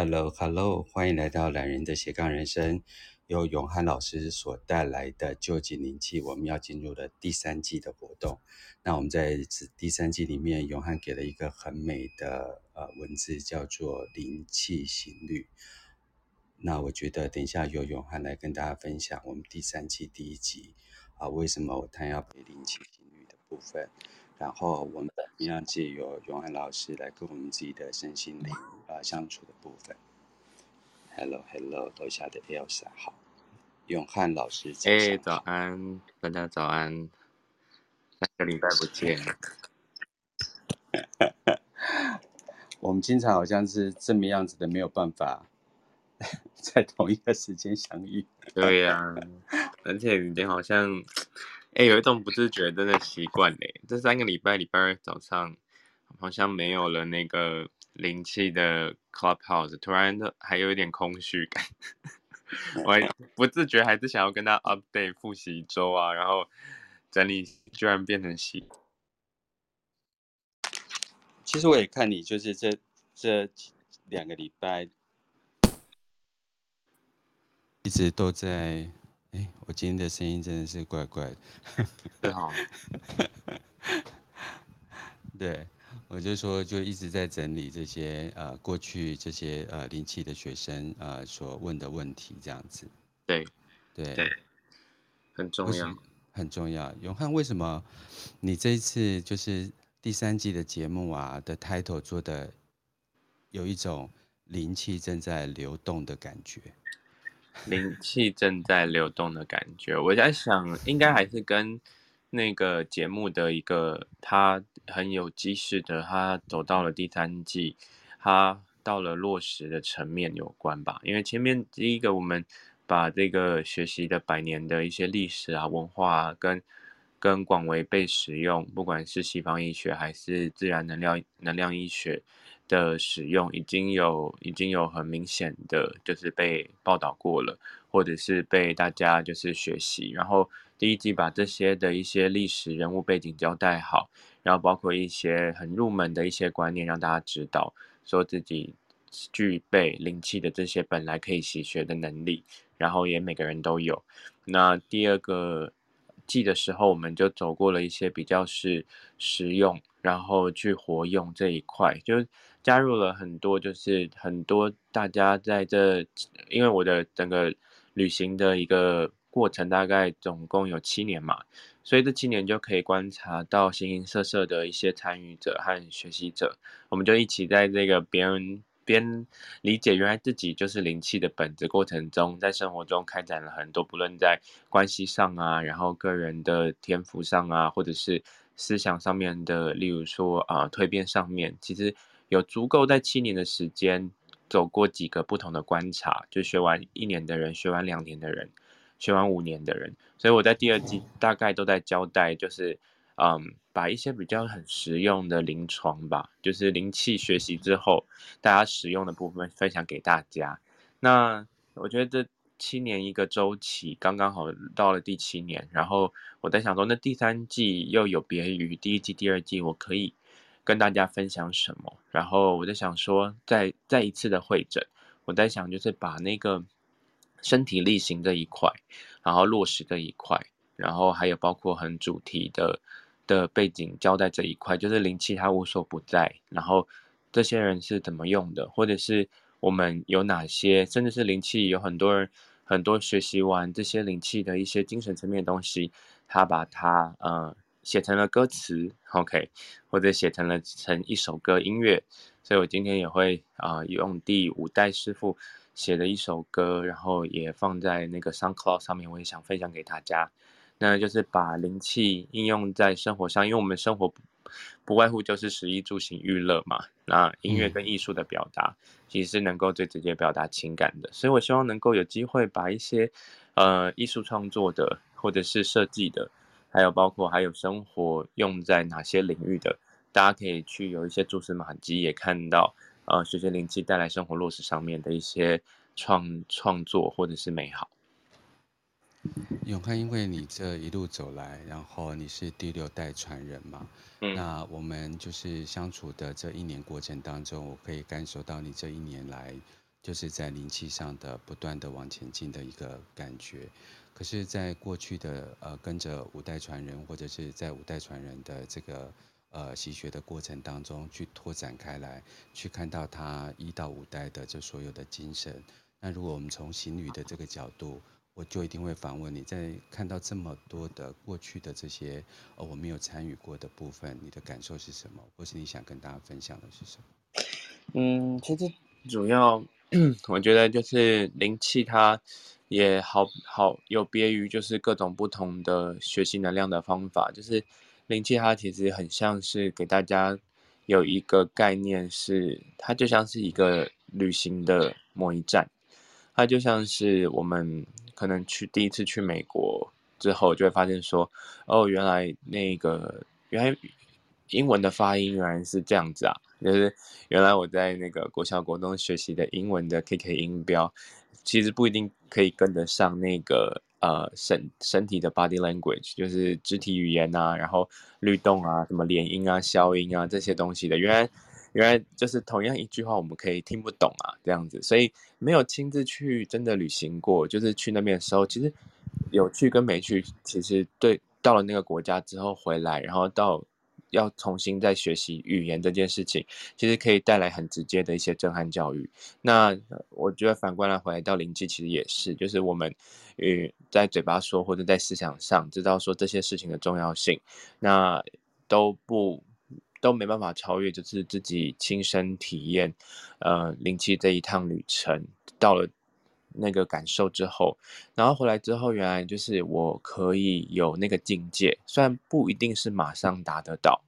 Hello，Hello，欢迎来到懒人的斜杠人生，由永汉老师所带来的臼井灵气，我们要进入了第三季的活动。那我们在第三季里面，永汉给了一个很美的呃文字，叫做灵气行旅。那我觉得等一下由永汉来跟大家分享我们第三季第一集啊、为什么他要给灵气行律的部分。然后我们一样借由永汉老师来跟我们自己的身心灵、呃、相处的部分。Hello，Hello，楼下的 Elsa 好，永汉老师。哎，早安，大家早安，三个礼拜不见。我们经常好像是这么样子的，没有办法 在同一个时间相遇。对呀、啊，而且你好像。哎，有一种不自觉的习惯嘞，这三个礼拜礼拜二早上好像没有了那个灵气的 Clubhouse，突然的还有一点空虚感。我还 不自觉还是想要跟他 update 复习一周啊，然后整理居然变成习。其实我也看你，就是这这两个礼拜一直都在。哎，我今天的声音真的是怪怪的。对 好。对，我就说，就一直在整理这些呃过去这些呃灵气的学生呃所问的问题，这样子。对，对，对，很重要，很重要。永汉，为什么你这一次就是第三季的节目啊的 title 做的有一种灵气正在流动的感觉？灵气正在流动的感觉，我在想，应该还是跟那个节目的一个他很有机势的，他走到了第三季，他到了落实的层面有关吧。因为前面第一个，我们把这个学习的百年的一些历史啊、文化啊，跟跟广为被使用，不管是西方医学还是自然能量能量医学。的使用已经有已经有很明显的就是被报道过了，或者是被大家就是学习。然后第一季把这些的一些历史人物背景交代好，然后包括一些很入门的一些观念，让大家知道说自己具备灵气的这些本来可以习学的能力，然后也每个人都有。那第二个季的时候，我们就走过了一些比较是实用，然后去活用这一块，就。加入了很多，就是很多大家在这，因为我的整个旅行的一个过程大概总共有七年嘛，所以这七年就可以观察到形形色色的一些参与者和学习者，我们就一起在这个别人边理解原来自己就是灵气的本质过程中，在生活中开展了很多，不论在关系上啊，然后个人的天赋上啊，或者是思想上面的，例如说啊蜕变上面，其实。有足够在七年的时间走过几个不同的观察，就学完一年的人，学完两年的人，学完五年的人，所以我在第二季大概都在交代，就是嗯，把一些比较很实用的临床吧，就是灵气学习之后大家使用的部分分享给大家。那我觉得这七年一个周期刚刚好到了第七年，然后我在想说，那第三季又有别于第一季、第二季，我可以。跟大家分享什么？然后我在想说，再再一次的会诊，我在想就是把那个身体力行这一块，然后落实这一块，然后还有包括很主题的的背景交代这一块，就是灵气它无所不在，然后这些人是怎么用的，或者是我们有哪些，甚至是灵气有很多人很多学习完这些灵气的一些精神层面的东西，他把它呃。写成了歌词，OK，或者写成了成一首歌音乐，所以我今天也会啊、用第五代师傅写的一首歌，然后也放在那个 SoundCloud 上面，我也想分享给大家。那就是把灵气应用在生活上，因为我们生活不，不外乎就是食衣住行娱乐嘛。那音乐跟艺术的表达，其实是能够最直接表达情感的，所以我希望能够有机会把一些呃艺术创作的或者是设计的。还有包括还有生活用在哪些领域的，大家可以去有一些蛛丝马迹，也看到呃学学灵气带来生活落实上面的一些创创作或者是美好。永康，因为你这一路走来，然后你是第六代传人嘛，嗯，那我们就是相处的这一年过程当中，我可以感受到你这一年来就是在灵气上的不断的往前进的一个感觉。可是，在过去的呃跟着五代传人，或者是在五代传人的这个呃习学的过程当中，去拓展开来，去看到他一到五代的这所有的精神。那如果我们从行旅的这个角度，我就一定会反问你，在看到这么多的过去的这些呃我没有参与过的部分，你的感受是什么？或是你想跟大家分享的是什么？嗯，其实主要我觉得就是灵气，它也好好有别于就是各种不同的学习能量的方法，就是灵气它其实很像是给大家有一个概念是，是它就像是一个旅行的某一站，它就像是我们。可能去第一次去美国之后，就会发现说，哦，原来那个原来英文的发音原来是这样子啊，就是原来我在那个国小国中学习的英文的 KK 音标，其实不一定可以跟得上那个呃身身体的 body language，就是肢体语言啊，然后律动啊，什么连音啊、消音啊这些东西的，原来。原来就是同样一句话，我们可以听不懂啊，这样子，所以没有亲自去真的旅行过，就是去那边的时候，其实有去跟没去，其实对到了那个国家之后回来，然后到要重新再学习语言这件事情，其实可以带来很直接的一些震撼教育。那我觉得反过来回来到灵气，其实也是，就是我们与在嘴巴说或者在思想上知道说这些事情的重要性，那都不。都没办法超越，就是自己亲身体验，呃，灵气这一趟旅程，到了那个感受之后，然后回来之后，原来就是我可以有那个境界，虽然不一定是马上达得到，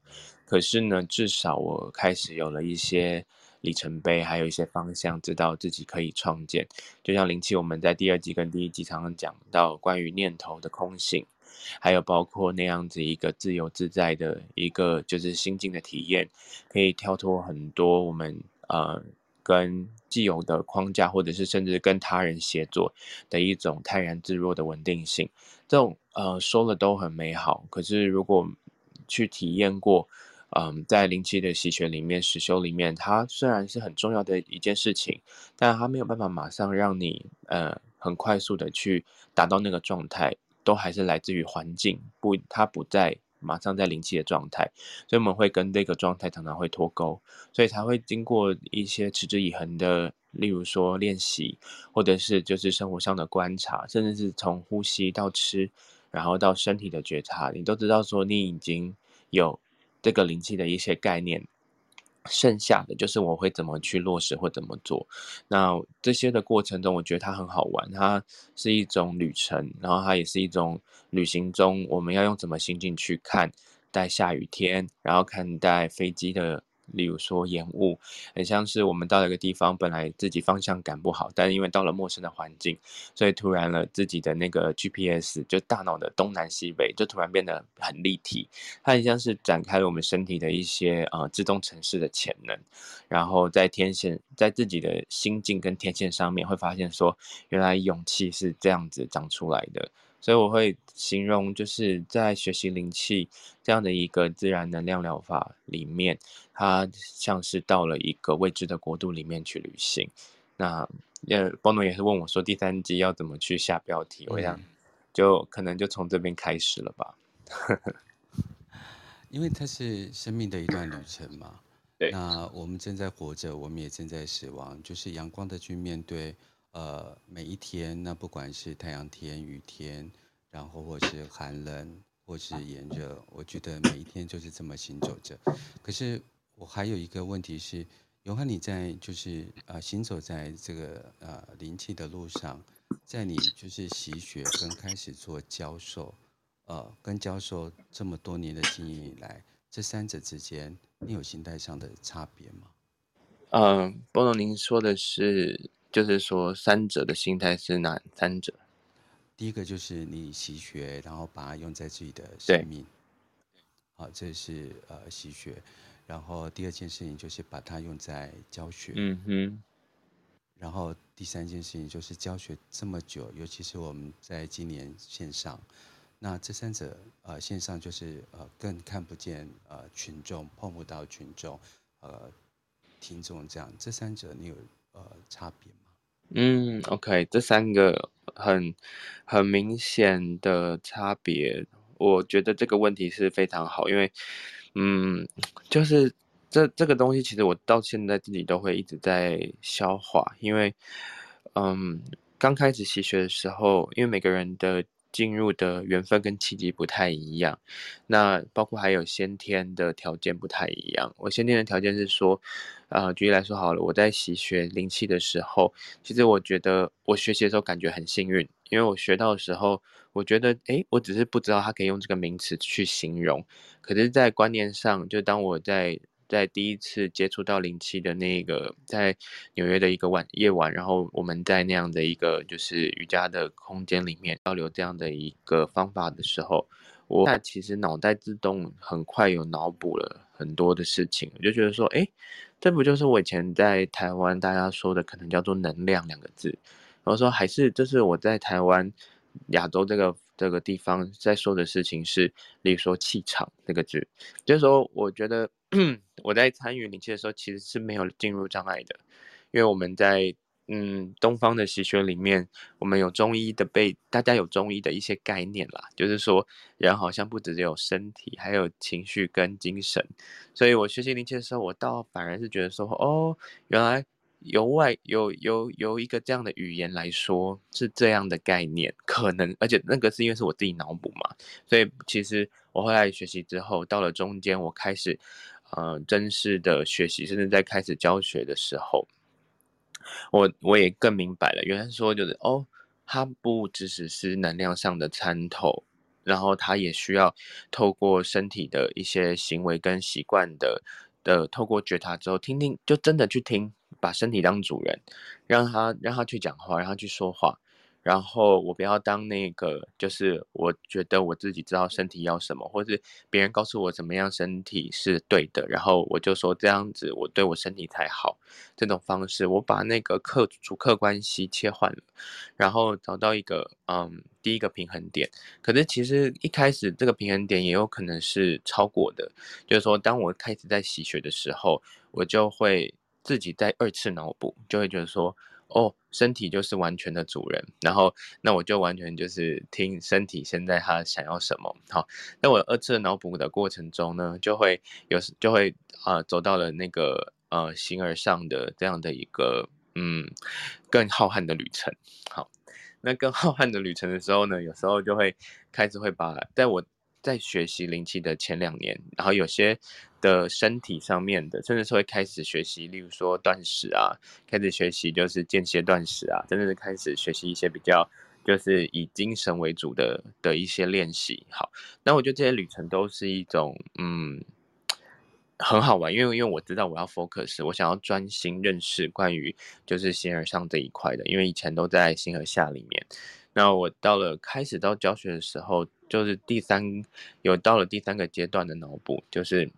可是呢，至少我开始有了一些里程碑，还有一些方向，知道自己可以创建。就像灵气，我们在第二季跟第一季常常讲到关于念头的空性。还有包括那样子一个自由自在的一个就是心境的体验，可以跳脱很多我们呃跟既有的框架，或者是甚至跟他人协作的一种泰然自若的稳定性。这种呃说了都很美好，可是如果去体验过，嗯、在灵气的习学里面、实修里面，它虽然是很重要的一件事情，但它没有办法马上让你呃很快速的去达到那个状态。都还是来自于环境，不，它不在马上在灵气的状态，所以我们会跟这个状态常常会脱钩，所以才会经过一些持之以恒的，例如说练习，或者是就是生活上的观察，甚至是从呼吸到吃，然后到身体的觉察，你都知道说你已经有这个灵气的一些概念。剩下的就是我会怎么去落实或怎么做，那这些的过程中，我觉得它很好玩，它是一种旅程，然后它也是一种旅行中我们要用怎么心境去看待下雨天，然后看待飞机的。例如说延误，很像是我们到了一个地方，本来自己方向感不好，但是因为到了陌生的环境，所以突然了自己的那个 GPS 就大脑的东南西北就突然变得很立体，它很像是展开了我们身体的一些呃自动城市的潜能，然后在天线在自己的心境跟天线上面会发现说，原来勇气是这样子长出来的。所以我会形容，就是在学习灵气这样的一个自然能量疗法里面，它像是到了一个未知的国度里面去旅行。那呃，波诺也是问我说，第三季要怎么去下标题？我想就可能就从这边开始了吧。因为它是生命的一段旅程嘛。对。那我们正在活着，我们也正在死亡，就是阳光的去面对。呃，每一天，那不管是太阳天、雨天，然后或是寒冷，或是炎热，我觉得每一天就是这么行走着。可是我还有一个问题是，永汉你在就是呃行走在这个呃灵气的路上，在你就是习学跟开始做教授，呃，跟教授这么多年的经验以来，这三者之间，你有心态上的差别吗？嗯、呃，波龙，您说的是。就是说，三者的心态是哪三者？第一个就是你习学，然后把它用在自己的生命。好，这是呃习学。然后第二件事情就是把它用在教学。嗯哼。然后第三件事情就是教学这么久，尤其是我们在今年线上，那这三者呃线上就是呃更看不见呃群众，碰不到群众，呃听众这样，这三者你有呃差别吗？嗯，OK，这三个很很明显的差别，我觉得这个问题是非常好，因为，嗯，就是这这个东西，其实我到现在自己都会一直在消化，因为，嗯，刚开始习学的时候，因为每个人的。进入的缘分跟契机不太一样，那包括还有先天的条件不太一样。我先天的条件是说，呃，举例来说好了，我在习学灵气的时候，其实我觉得我学习的时候感觉很幸运，因为我学到的时候，我觉得，诶，我只是不知道它可以用这个名词去形容，可是，在观念上，就当我在。在第一次接触到灵气的那个，在纽约的一个晚夜晚，然后我们在那样的一个就是瑜伽的空间里面交流这样的一个方法的时候，我其实脑袋自动很快有脑补了很多的事情，我就觉得说，哎，这不就是我以前在台湾大家说的可能叫做能量两个字，然后说还是这是我在台湾亚洲这个。这个地方在说的事情是，例如说气场这个字，就是说，我觉得 我在参与灵气的时候，其实是没有进入障碍的，因为我们在嗯东方的习学里面，我们有中医的背，大家有中医的一些概念啦，就是说人好像不只有身体，还有情绪跟精神，所以我学习灵气的时候，我倒反而是觉得说，哦，原来。由外有有有一个这样的语言来说是这样的概念，可能而且那个是因为是我自己脑补嘛，所以其实我后来学习之后，到了中间我开始呃正式的学习，甚至在开始教学的时候，我我也更明白了，原来说就是哦，它不只是是能量上的参透，然后它也需要透过身体的一些行为跟习惯的的透过觉察之后，听听就真的去听。把身体当主人，让他让他去讲话，让他去说话，然后我不要当那个，就是我觉得我自己知道身体要什么，或是别人告诉我怎么样身体是对的，然后我就说这样子我对我身体才好。这种方式，我把那个客主客关系切换了，然后找到一个嗯第一个平衡点。可是其实一开始这个平衡点也有可能是超过的，就是说当我开始在洗血的时候，我就会。自己在二次脑补，就会觉得说，哦，身体就是完全的主人，然后那我就完全就是听身体现在他想要什么。好，那我二次脑补的过程中呢，就会有就会啊、走到了那个呃形而上的这样的一个嗯更浩瀚的旅程。好，那更浩瀚的旅程的时候呢，有时候就会开始会把在我。在学习灵气的前两年，然后有些的身体上面的，甚至是会开始学习，例如说断食啊，开始学习就是间歇断食啊，真的是开始学习一些比较就是以精神为主的的一些练习。好，那我觉得这些旅程都是一种嗯很好玩，因为因为我知道我要 focus，我想要专心认识关于就是形而上这一块的，因为以前都在形而下里面。那我到了开始到教学的时候，就是第三有到了第三个阶段的脑补，就是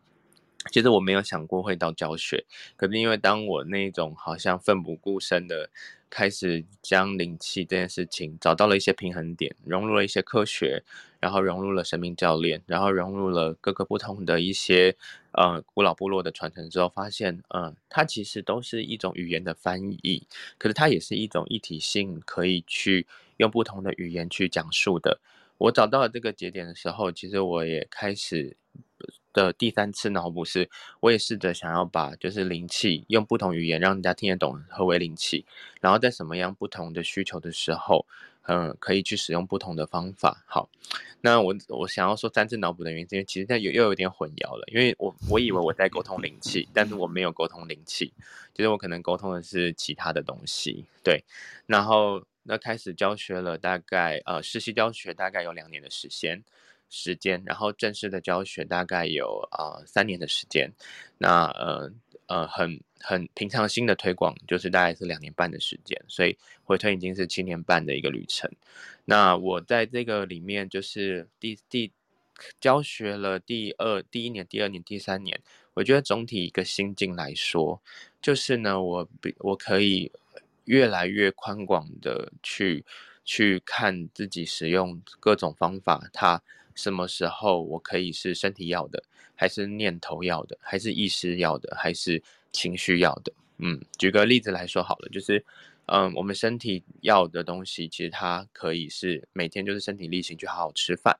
其实我没有想过会到教学，可是因为当我那种好像奋不顾身的开始将灵气这件事情找到了一些平衡点，融入了一些科学，然后融入了神明教练，然后融入了各个不同的一些呃古老部落的传承之后，发现嗯、它其实都是一种语言的翻译，可是它也是一种一体性可以去。用不同的语言去讲述的，我找到了这个节点的时候，其实我也开始的第三次脑补是，我也试着想要把就是灵气用不同语言让人家听得懂何为灵气，然后在什么样不同的需求的时候，嗯，可以去使用不同的方法。好，那我我想要说三次脑补的原因，是因为其实它又又有点混淆了，因为我我以为我在沟通灵气，但是我没有沟通灵气，就是我可能沟通的是其他的东西，对，然后。那开始教学了，大概呃实习教学大概有两年的时间时间，然后正式的教学大概有呃三年的时间。那呃呃很很平常心的推广就是大概是两年半的时间，所以回推已经是七年半的一个旅程。那我在这个里面就是第第教学了第二第一年、第二年、第三年，我觉得总体一个心境来说，就是呢我比我可以。越来越宽广的去去看自己使用各种方法，它什么时候我可以是身体要的，还是念头要的，还是意识要的，还是情绪要的？嗯，举个例子来说好了，就是，嗯，我们身体要的东西，其实它可以是每天就是身体力行去好好吃饭。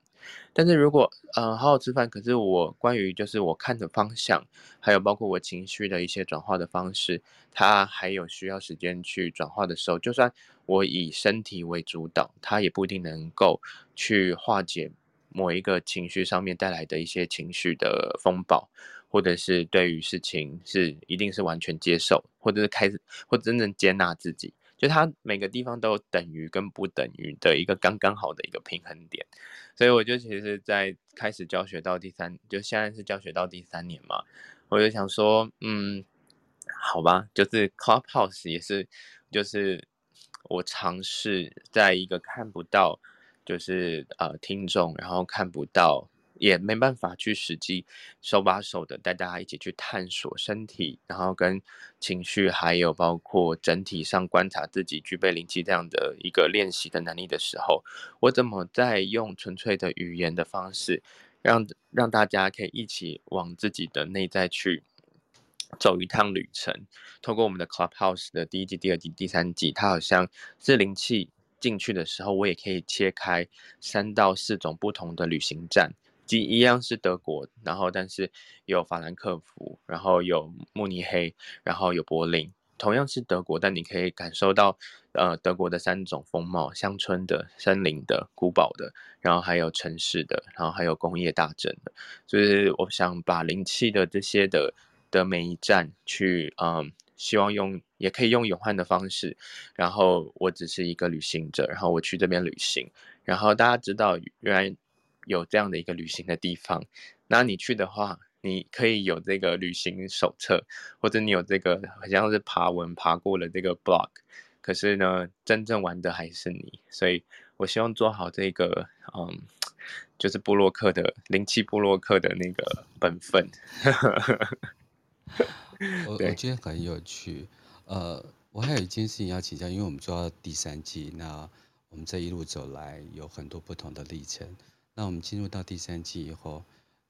但是如果，嗯，好好吃饭，可是我关于就是我看的方向，还有包括我情绪的一些转化的方式，它还有需要时间去转化的时候，就算我以身体为主导，它也不一定能够去化解某一个情绪上面带来的一些情绪的风暴。或者是对于事情是一定是完全接受，或者是开始或者真正接纳自己，就他每个地方都有等于跟不等于的一个刚刚好的一个平衡点。所以我就其实，在开始教学到第三，就现在是教学到第三年嘛，我就想说，嗯，好吧，就是 Clubhouse 也是，就是我尝试在一个看不到，就是呃听众，然后看不到。也没办法去实际手把手的带大家一起去探索身体，然后跟情绪，还有包括整体上观察自己具备灵气这样的一个练习的能力的时候，我怎么在用纯粹的语言的方式让，让大家可以一起往自己的内在去走一趟旅程？透过我们的 Clubhouse 的第一季、第二季、第三季，它好像是灵气进去的时候，我也可以切开三到四种不同的旅行站。一样是德国，然后但是有法兰克福，然后有慕尼黑，然后有柏林，同样是德国，但你可以感受到，呃，德国的三种风貌：乡村的、森林的、古堡的，然后还有城市的，然后还有工业大镇的。所以我想把灵气的这些的的每一站去，嗯，希望用也可以用永汉的方式，然后我只是一个旅行者，然后我去这边旅行，然后大家知道原来。有这样的一个旅行的地方，那你去的话，你可以有这个旅行手册，或者你有这个好像是爬文爬过了这个 blog，可是呢，真正玩的还是你，所以我希望做好这个，嗯，就是布洛克的灵气布洛克的那个本分。我我觉得很有趣，呃，我还有一件事情要请教，因为我们做到第三季，那我们这一路走来有很多不同的历程。那我们进入到第三季以后，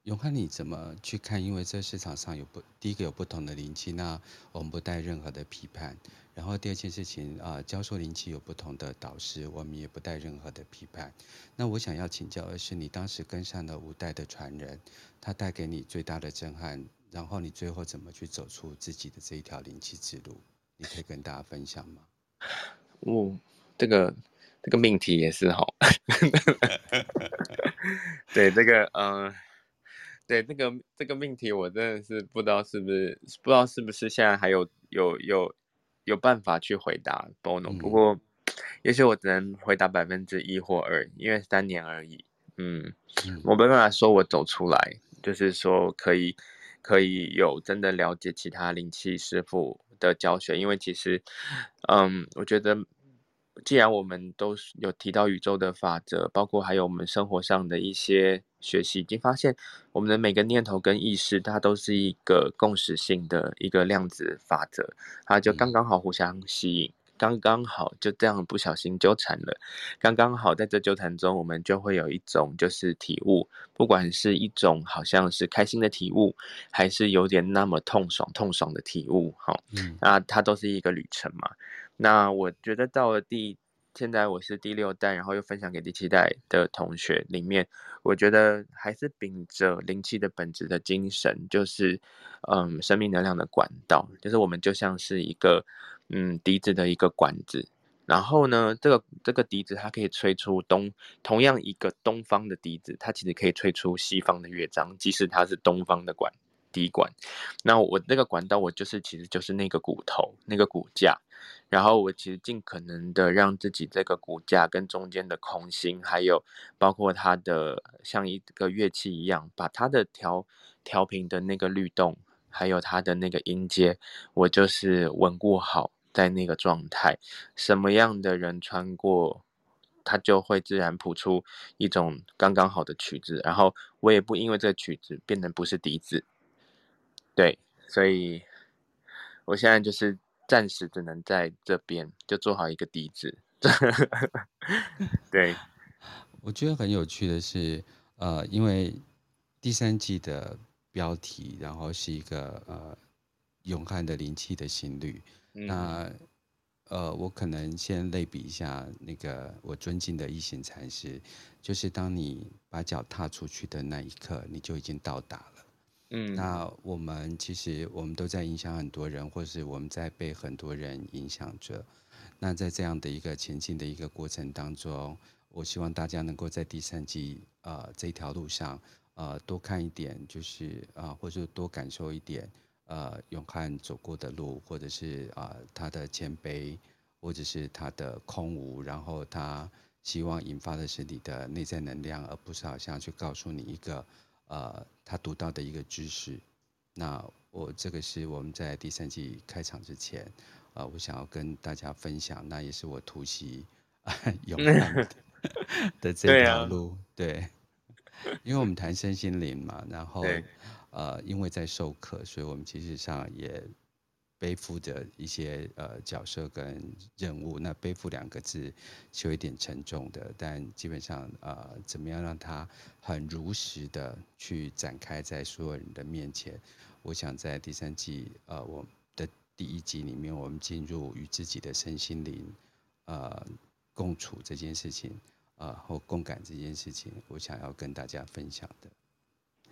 永汉你怎么去看？因为这市场上有不第一个有不同的灵气，那我们不带任何的批判。然后第二件事情啊、教授灵气有不同的导师，我们也不带任何的批判。那我想要请教的是，你当时跟上了五代的传人，他带给你最大的震撼，然后你最后怎么去走出自己的这一条灵气之路？你可以跟大家分享吗？哦，这个。这个命题也是哈，对这个嗯、呃，对这个这个命题，我真的是不知道是不是不知道是不是现在还有有有有办法去回答 Bono，不过也许我只能回答百分之一或二，因为三年而已。嗯，我没办法说我走出来，就是说可以可以有真的了解其他灵气师傅的教学，因为其实嗯，我觉得。既然我们都有提到宇宙的法则，包括还有我们生活上的一些学习，已经发现我们的每个念头跟意识，它都是一个共识性的一个量子法则，它就刚刚好互相吸引，刚刚好就这样不小心纠缠了，刚刚好在这纠缠中，我们就会有一种就是体悟，不管是一种好像是开心的体悟，还是有点那么痛爽痛爽的体悟，好，嗯，那它都是一个旅程嘛。那我觉得到了第，现在我是第六代，然后又分享给第七代的同学里面，我觉得还是秉着灵气的本质的精神，就是，嗯，生命能量的管道，就是我们就像是一个，嗯，笛子的一个管子，然后呢，这个这个笛子它可以吹出东，同样一个东方的笛子，它其实可以吹出西方的乐章，即使它是东方的管。滴管，那我那个管道，我就是其实就是那个骨头，那个骨架，然后我其实尽可能的让自己这个骨架跟中间的空心，还有包括它的像一个乐器一样，把它的调调频的那个律动，还有它的那个音阶，我就是稳固好在那个状态，什么样的人穿过，它就会自然谱出一种刚刚好的曲子，然后我也不因为这个曲子变成不是笛子。对，所以我现在就是暂时只能在这边就做好一个底子。对，我觉得很有趣的是，呃，因为第三季的标题，然后是一个呃永汉的灵气的心率。嗯、那呃，我可能先类比一下那个我尊敬的一行禅师，就是当你把脚踏出去的那一刻，你就已经到达了。嗯，那我们其实我们都在影响很多人，或是我们在被很多人影响着。那在这样的一个前进的一个过程当中，我希望大家能够在第三季呃这条路上呃多看一点，就是啊、呃，或者多感受一点呃永汉走过的路，或者是啊、呃、他的谦卑，或者是他的空无，然后他希望引发的是你的内在能量，而不是好像去告诉你一个。呃，他读到的一个知识，那我这个是我们在第三季开场之前，呃，我想要跟大家分享，那也是我突袭 永汉的，的这条路，对，啊、对，因为我们谈身心灵嘛，然后呃，因为在授课，所以我们其实上也。背负着一些呃角色跟任务，那背负两个字是有一点沉重的，但基本上呃，怎么样让他很如实的去展开在所有人的面前？我想在第三季呃我的第一集里面，我们进入与自己的身心灵呃共处这件事情，呃或共感这件事情，我想要跟大家分享的。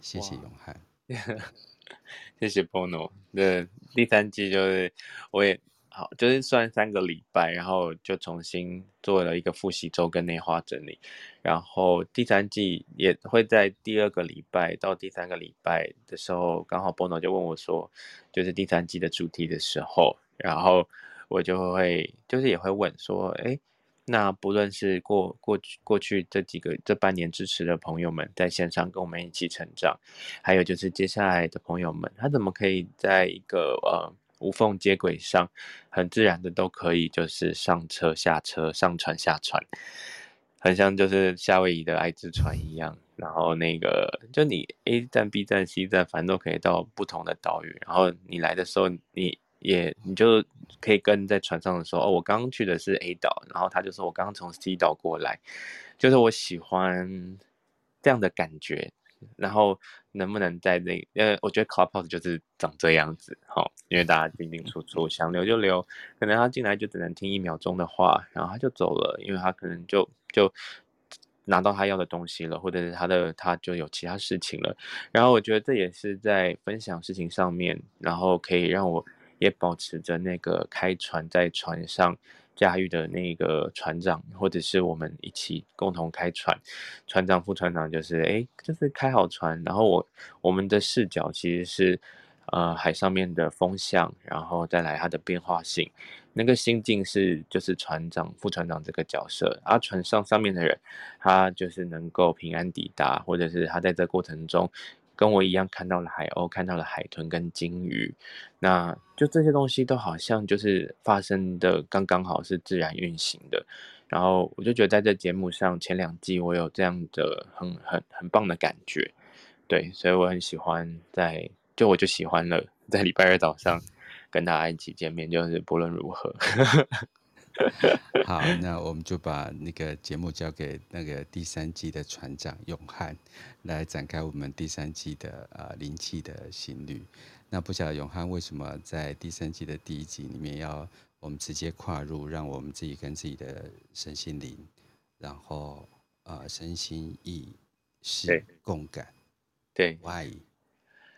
谢谢永汉。谢谢 Bono。那第三季就是我也好，就是算三个礼拜，然后就重新做了一个复习周跟内化整理。然后第三季也会在第二个礼拜到第三个礼拜的时候，刚好 Bono 就问我说，就是第三季的主题的时候，然后我就会就是也会问说，哎。那不论是过过去过去这几个这半年支持的朋友们，在线上跟我们一起成长，还有就是接下来的朋友们，他怎么可以在一个呃无缝接轨上，很自然的都可以就是上车下车上船下船，很像就是夏威夷的爱之船一样，然后那个就你 A 站 B 站 C 站，反正都可以到不同的岛屿，然后你来的时候你。也，你就可以跟在船上的时候，哦，我刚刚去的是 A 岛，然后他就说我刚刚从 C 岛过来，就是我喜欢这样的感觉。然后能不能在那，呃，我觉得 Clubhouse 就是长这样子，哦，因为大家进进出出，想留就留，可能他进来就只能听一秒钟的话，然后他就走了，因为他可能就就拿到他要的东西了，或者是他的他就有其他事情了。然后我觉得这也是在分享事情上面，然后可以让我。也保持着那个开船在船上驾驭的那个船长，或者是我们一起共同开船，船长、副船长就是哎，就是开好船，然后我我们的视角其实是呃海上面的风向，然后再来它的变化性，那个心境是就是船长、副船长这个角色，而船上上面的人他就是能够平安抵达，或者是他在这过程中。跟我一样看到了海鸥，看到了海豚跟鲸鱼，那就这些东西都好像就是发生的刚刚好是自然运行的，然后我就觉得在这节目上前两季我有这样的很很很棒的感觉，对，所以我很喜欢在就我就喜欢了在礼拜二早上跟大家一起见面，就是不论如何。好，那我们就把那个节目交给那个第三季的船长永汉来展开我们第三季的呃灵气的心率。那不晓得永汉为什么在第三季的第一集里面要我们直接跨入，让我们自己跟自己的身心灵，然后呃身心意识共感。对，Why？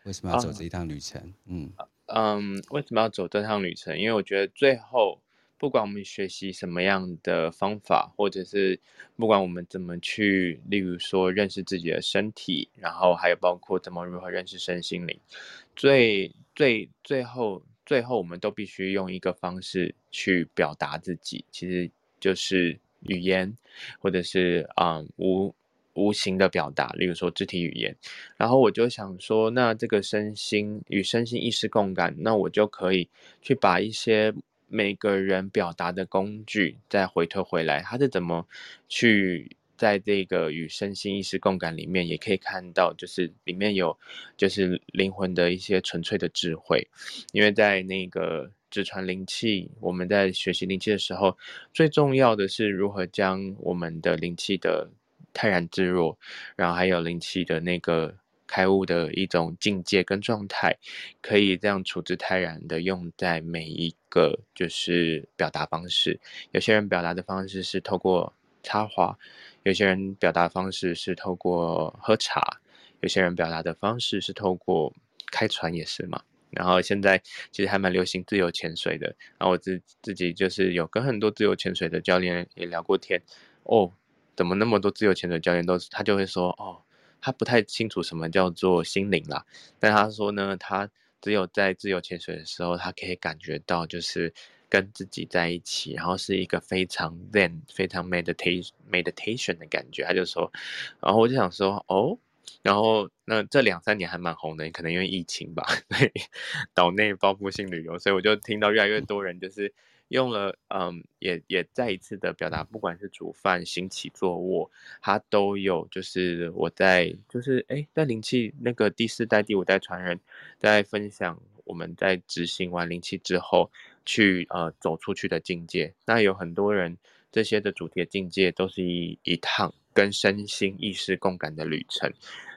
为什么要走这一趟旅程？嗯嗯，为什么要走这趟旅程？因为我觉得最后。不管我们学习什么样的方法，或者是不管我们怎么去，例如说认识自己的身体，然后还有包括怎么如何认识身心灵，最最最后最后我们都必须用一个方式去表达自己，其实就是语言，或者是啊、无无形的表达，例如说肢体语言。然后我就想说，那这个身心与身心意识共感，那我就可以去把一些。每个人表达的工具，再回推回来，他是怎么去在这个与身心意识共感里面，也可以看到，就是里面有就是灵魂的一些纯粹的智慧。因为在那个直传灵气，我们在学习灵气的时候，最重要的是如何将我们的灵气的泰然自若，然后还有灵气的那个。开悟的一种境界跟状态，可以这样处之泰然的用在每一个就是表达方式。有些人表达的方式是透过插花，有些人表达方式是透过喝茶，有些人表达的方式是透过开船，也是嘛。然后现在其实还蛮流行自由潜水的，然后我自自己就是有跟很多自由潜水的教练也聊过天，哦，怎么那么多自由潜水教练都他就会说，哦，他不太清楚什么叫做心灵啦，但他说呢，他只有在自由潜水的时候，他可以感觉到就是跟自己在一起，然后是一个非常 zen、非常 meditation meditation 的感觉，他就说，然后我就想说，哦。然后，那这两三年还蛮红的，可能因为疫情吧，对，岛内报复性旅游，所以我就听到越来越多人就是用了，嗯，也也再一次的表达，不管是煮饭、行起坐卧，它都有，就是我在，就是哎，在灵气那个第四代、第五代传人，在分享我们在执行完灵气之后，去呃走出去的境界。那有很多人这些的主题的境界都是一一趟。跟身心意识共感的旅程，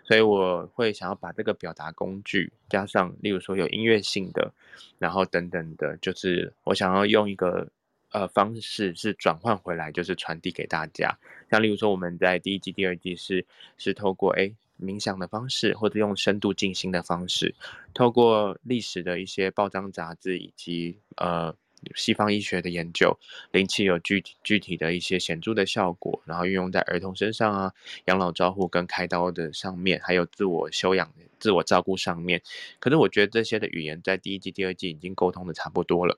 所以我会想要把这个表达工具加上，例如说有音乐性的，然后等等的，就是我想要用一个呃方式是转换回来，就是传递给大家。像例如说我们在第一季、第二季是是透过诶冥想的方式，或者用深度静心的方式，透过历史的一些报章杂志以及呃。西方医学的研究，灵气有具具体的一些显著的效果，然后运用在儿童身上啊，养老照护跟开刀的上面，还有自我修养、自我照顾上面。可是我觉得这些的语言在第一季、第二季已经沟通的差不多了，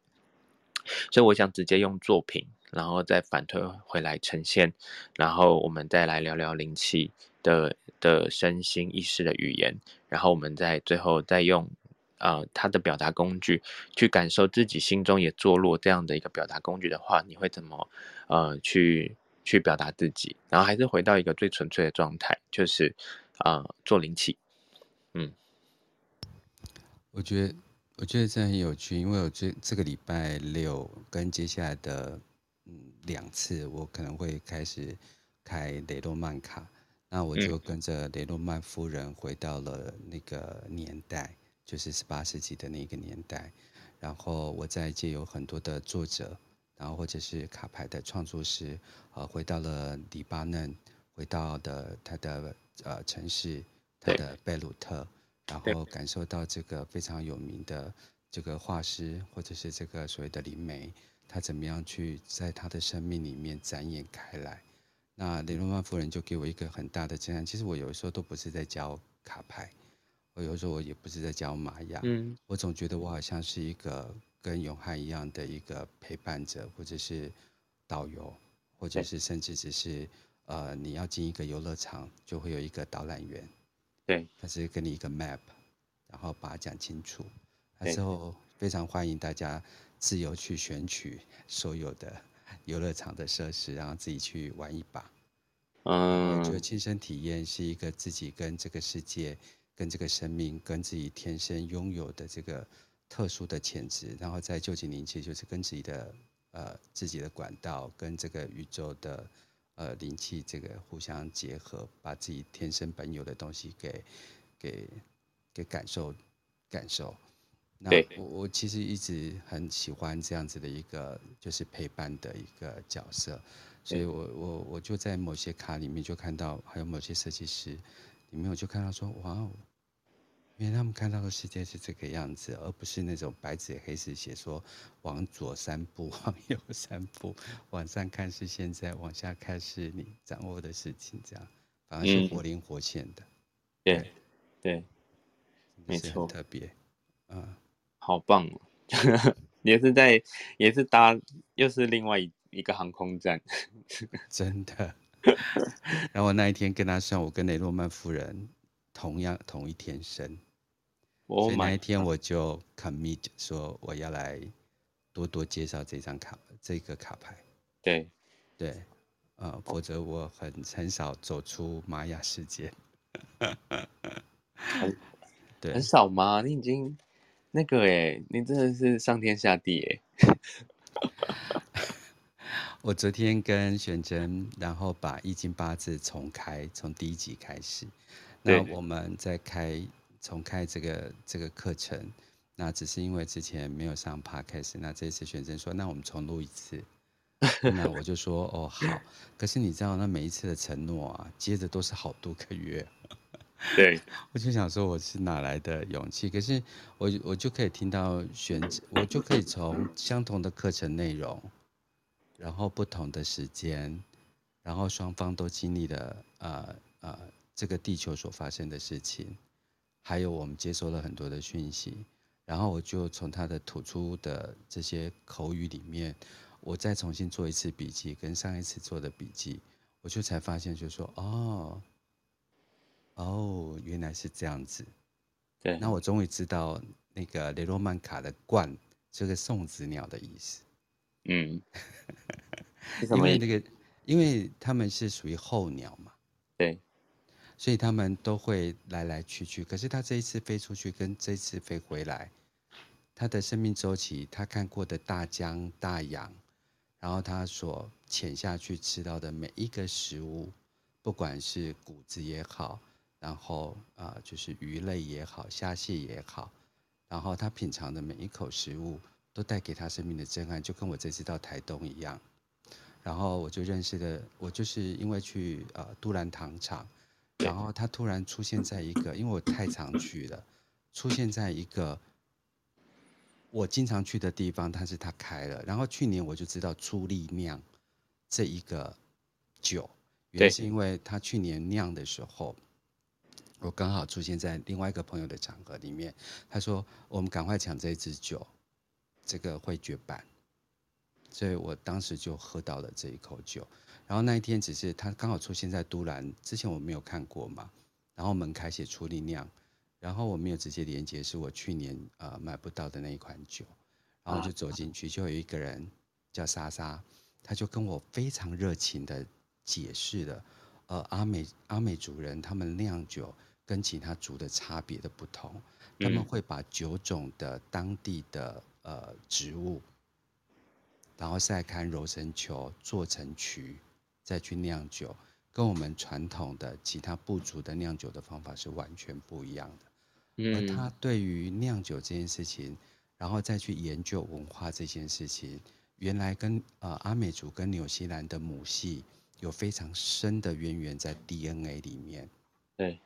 所以我想直接用作品，然后再反推回来呈现，然后我们再来聊聊灵气的的身心意识的语言，然后我们再最后再用。呃，他的表达工具，去感受自己心中也坐落这样的一个表达工具的话，你会怎么呃去去表达自己？然后还是回到一个最纯粹的状态，就是呃做灵气。嗯，我觉得我觉得这很有趣，因为我这这个礼拜六跟接下来的嗯两次，我可能会开始开雷诺曼卡，那我就跟着雷诺曼夫人回到了那个年代。就是十八世纪的那个年代，然后我在借由很多的作者，然后或者是卡牌的创作师，呃，回到了黎巴嫩，回到的他的呃城市，他的贝鲁特，然后感受到这个非常有名的这个画师，或者是这个所谓的灵媒，他怎么样去在他的生命里面展演开来。那雷诺曼夫人就给我一个很大的震撼。其实我有时候都不是在教卡牌。我有时候我也不是在教玛雅，嗯，我总觉得我好像是一个跟永汉一样的一个陪伴者，或者是导游，或者是甚至只是呃，你要进一个游乐场，就会有一个导览员，对，他是给你一个 map，然后把它讲清楚，那时候非常欢迎大家自由去选取所有的 游乐场的设施，然后自己去玩一把，嗯，我觉得亲身体验是一个自己跟这个世界。跟这个生命，跟自己天生拥有的这个特殊的潜质，然后在旧景灵气，就是跟自己的呃自己的管道，跟这个宇宙的呃灵气这个互相结合，把自己天生本有的东西给给给感受感受。那我我其实一直很喜欢这样子的一个就是陪伴的一个角色，所以我我我就在某些卡里面就看到，还有某些设计师。里面我就看到说，哇哦，因为他们看到的世界是这个样子，而不是那种白纸黑字写说往左三步，往右三步，往上看是现在，往下看是你掌握的事情，这样反而是活灵活现的。嗯、对，对，没错，特别，嗯，好棒哦，也是在，也是搭，又是另外一一个航空站，真的。然后那一天跟他算，我跟雷诺曼夫人同样同一天生，oh、所以那一天我就 commit 说我要来多多介绍这张卡这个卡牌。对，对，呃、oh. 否则我很很少走出玛雅世界。很 对，很少吗？你已经那个哎，你真的是上天下地哎。我昨天跟玄真，然后把易经八字重开，从第一集开始。那我们在开重开这个这个课程，那只是因为之前没有上 Podcast，那这一次选择说，那我们重录一次。那我就说哦好，可是你知道，那每一次的承诺啊，接着都是好多个月。对，我就想说我是哪来的勇气？可是我我就可以听到选择，我就可以从相同的课程内容，然后不同的时间，然后双方都经历了呃呃这个地球所发生的事情，还有我们接收了很多的讯息，然后我就从他的吐出的这些口语里面。我再重新做一次笔记，跟上一次做的笔记，我就才发现，就说哦，哦，原来是这样子。对，那我终于知道那个雷诺曼卡的“冠”这个送子鸟的意思。嗯，因为那个，因为他们是属于候鸟嘛。对，所以他们都会来来去去。可是他这一次飞出去，跟这一次飞回来，他的生命周期，他看过的大江大洋。然后他所潜下去吃到的每一个食物，不管是谷子也好，然后啊、就是鱼类也好，虾蟹也好，然后他品尝的每一口食物，都带给他生命的震撼，就跟我这次到台东一样。然后我就认识的，我就是因为去呃杜兰糖厂，然后他突然出现在一个，因为我太常去了，出现在一个。我经常去的地方，但是他开了。然后去年我就知道朱莉酿这一个酒，原因是因为他去年酿的时候，我刚好出现在另外一个朋友的场合里面。他说：“我们赶快抢这一支酒，这个会绝版。”所以我当时就喝到了这一口酒。然后那一天只是他刚好出现在都兰，之前我没有看过嘛。然后门开写出力量。然后我没有直接连接，是我去年呃买不到的那一款酒，然后就走进去，就有一个人叫莎莎，他就跟我非常热情的解释了，呃阿美阿美族人他们酿酒跟其他族的差别的不同，他们会把九种的当地的呃植物，然后晒干揉成球做成曲，再去酿酒。跟我们传统的其他部族的酿酒的方法是完全不一样的，而他对于酿酒这件事情，然后再去研究文化这件事情，原来跟呃阿美族跟纽西兰的母系有非常深的渊源在 DNA 里面。对，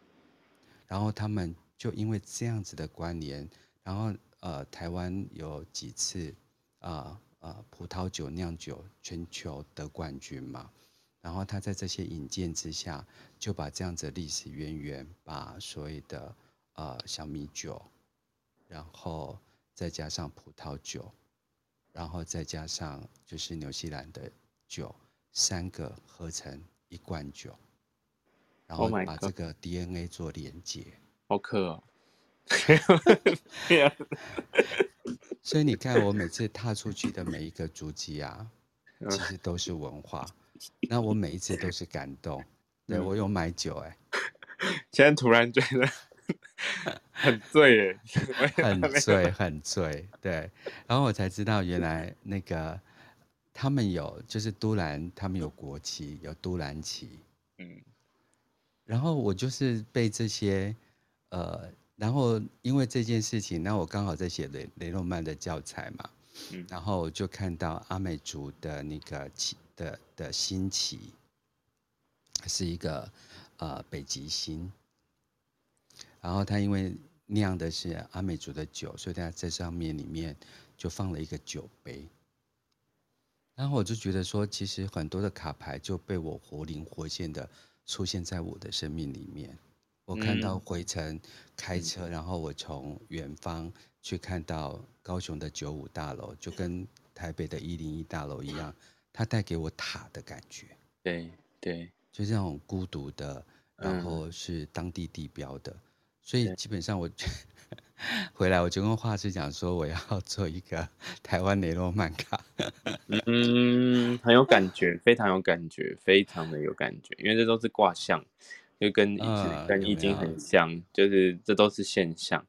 然后他们就因为这样子的关联，然后呃台湾有几次啊呃，呃葡萄酒酿酒全球得冠军嘛。然后他在这些引荐之下，就把这样子的历史渊源，把所有的呃小米酒，然后再加上葡萄酒，然后再加上就是纽西兰的酒，三个合成一罐酒，然后把这个 DNA 做连接。好渴哦！所以你看，我每次踏出去的每一个足迹啊，其实都是文化。那我每一次都是感动，对，我有买酒哎、欸，现在突然觉得 很醉哎，很醉很醉，对，然后我才知道原来那个他们有就是都兰，他们有国旗，有都兰旗，嗯，然后我就是被这些呃，然后因为这件事情，那我刚好在写雷雷诺曼的教材嘛，嗯，然后我就看到阿美族的那个旗。的的星旗是一个呃北极星，然后他因为酿的是阿美族的酒，所以他在上面里面就放了一个酒杯。然后我就觉得说，其实很多的卡牌就被我活灵活现的出现在我的生命里面。我看到回程开车，然后我从远方去看到高雄的九五大楼，就跟台北的一零一大楼一样。它带给我塔的感觉，对对，就是那种孤独的，然后是当地地标的，嗯、所以基本上我 回来我就跟画师讲说，我要做一个台湾雷诺曼卡，嗯，很有感觉，非常有感觉，非常的有感觉，因为这都是卦象，就跟易经、嗯、跟易经很？像，就是这都是现象。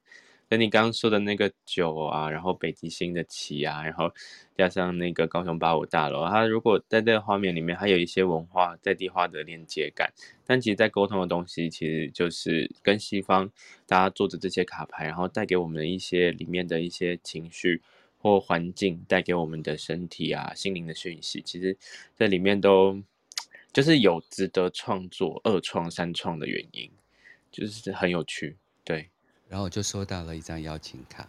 跟你刚刚说的那个酒啊，然后北极星的旗啊，然后加上那个高雄八五大楼，它如果在这个画面里面，还有一些文化在地化的连接感。但其实，在沟通的东西，其实就是跟西方大家做的这些卡牌，然后带给我们的一些里面的一些情绪或环境，带给我们的身体啊、心灵的讯息，其实在里面都就是有值得创作二创三创的原因，就是很有趣，对。然后我就收到了一张邀请卡，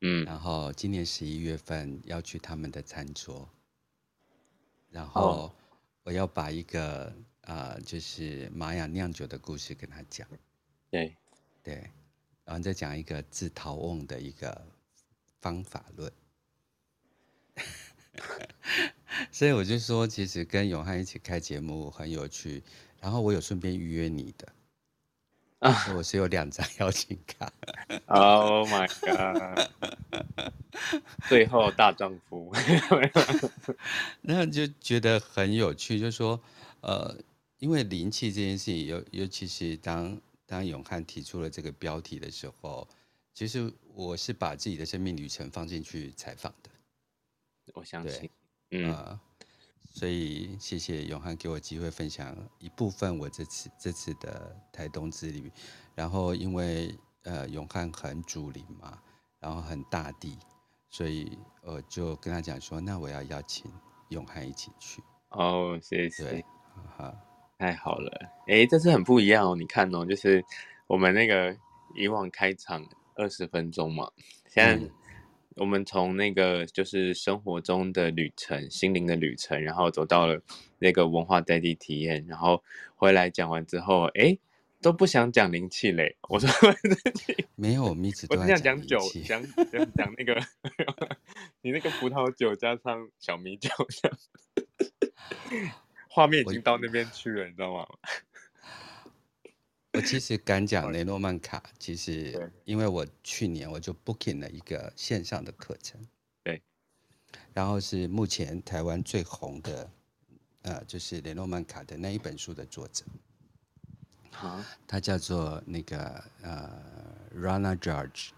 嗯，然后今年十一月份要去他们的餐桌，然后我要把一个啊、呃，就是玛雅酿酒的故事跟他讲，对，对，然后再讲一个自陶瓮的一个方法论，所以我就说，其实跟永汉一起开节目很有趣，然后我有顺便预约你的。啊！我是有两张邀请卡。Oh my god！最后大丈夫，那就觉得很有趣，就是说，呃，因为灵气这件事情，尤尤其是当当永汉提出了这个标题的时候，其实我是把自己的生命旅程放进去采访的。我相信，嗯。呃所以谢谢永汉给我机会分享一部分我这次这次的台东之旅，然后因为呃永汉很主灵嘛，然后很大地，所以我就跟他讲说，那我要邀请永汉一起去。哦，谢谢，太好了，哎，这次很不一样哦，你看哦，就是我们那个以往开场二十分钟嘛，现在、嗯。我们从那个就是生活中的旅程、心灵的旅程，然后走到了那个文化在地体验，然后回来讲完之后，哎，都不想讲灵气嘞。我说 没有，我们一直都在讲，讲酒，讲讲讲那个 你那个葡萄酒加上小米酒，画面已经到那边去了，你知道吗？我其实敢讲雷诺曼卡，其实因为我去年我就 booking 了一个线上的课程，对，然后是目前台湾最红的，呃，就是雷诺曼卡的那一本书的作者，好，他叫做那个呃 Rana George，